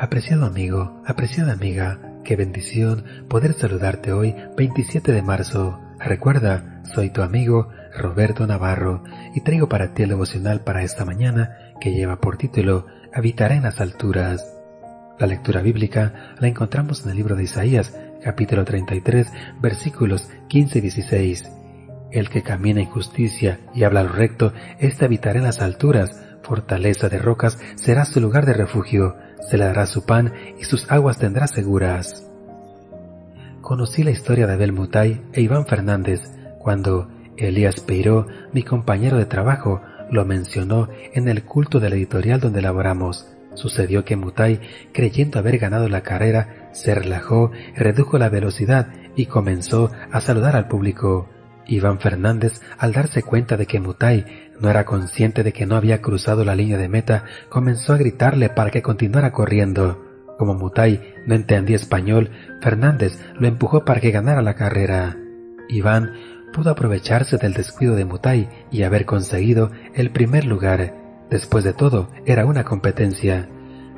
Apreciado amigo, apreciada amiga, qué bendición poder saludarte hoy 27 de marzo. Recuerda, soy tu amigo Roberto Navarro y traigo para ti el devocional para esta mañana que lleva por título Habitaré en las alturas. La lectura bíblica la encontramos en el libro de Isaías, capítulo 33, versículos 15 y 16. El que camina en justicia y habla lo recto, éste habitará en las alturas, fortaleza de rocas será su lugar de refugio, se le dará su pan y sus aguas tendrá seguras. Conocí la historia de Abel Mutay e Iván Fernández cuando Elías Peiró, mi compañero de trabajo, lo mencionó en el culto de la editorial donde laboramos. Sucedió que Mutay, creyendo haber ganado la carrera, se relajó, redujo la velocidad y comenzó a saludar al público. Iván Fernández, al darse cuenta de que Mutay no era consciente de que no había cruzado la línea de meta, comenzó a gritarle para que continuara corriendo. Como Mutay no entendía español, Fernández lo empujó para que ganara la carrera. Iván pudo aprovecharse del descuido de Mutay y haber conseguido el primer lugar. Después de todo, era una competencia.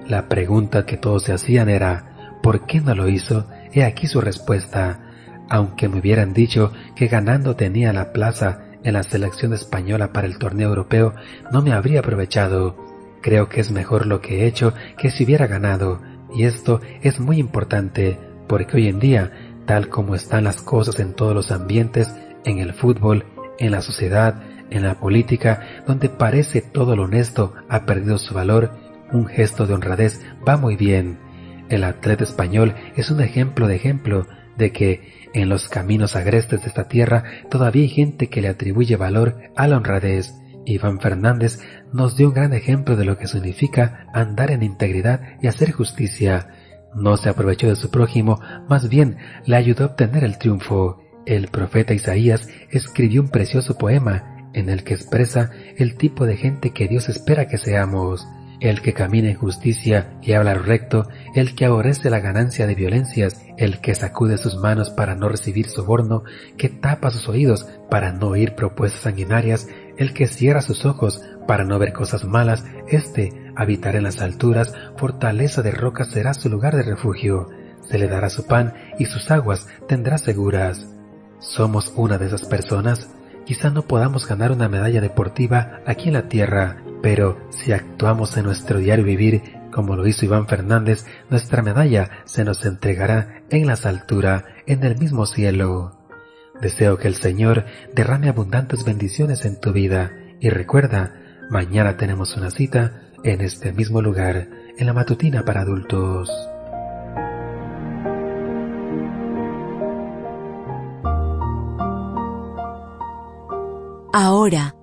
La pregunta que todos se hacían era ¿por qué no lo hizo? He aquí su respuesta. Aunque me hubieran dicho que ganando tenía la plaza en la selección española para el torneo europeo, no me habría aprovechado. Creo que es mejor lo que he hecho que si hubiera ganado, y esto es muy importante, porque hoy en día, tal como están las cosas en todos los ambientes, en el fútbol, en la sociedad, en la política, donde parece todo lo honesto ha perdido su valor, un gesto de honradez va muy bien. El atleta español es un ejemplo de ejemplo de que en los caminos agrestes de esta tierra todavía hay gente que le atribuye valor a la honradez. Iván Fernández nos dio un gran ejemplo de lo que significa andar en integridad y hacer justicia. No se aprovechó de su prójimo, más bien le ayudó a obtener el triunfo. El profeta Isaías escribió un precioso poema en el que expresa el tipo de gente que Dios espera que seamos. El que camina en justicia y habla recto, el que aborrece la ganancia de violencias, el que sacude sus manos para no recibir soborno, que tapa sus oídos para no oír propuestas sanguinarias, el que cierra sus ojos para no ver cosas malas, éste habitará en las alturas, fortaleza de rocas será su lugar de refugio, se le dará su pan y sus aguas tendrá seguras. ¿Somos una de esas personas? Quizá no podamos ganar una medalla deportiva aquí en la tierra, pero si actuamos en nuestro diario vivir como lo hizo Iván Fernández, nuestra medalla se nos entregará en las alturas, en el mismo cielo. Deseo que el Señor derrame abundantes bendiciones en tu vida y recuerda, mañana tenemos una cita en este mismo lugar, en la matutina para adultos. Ahora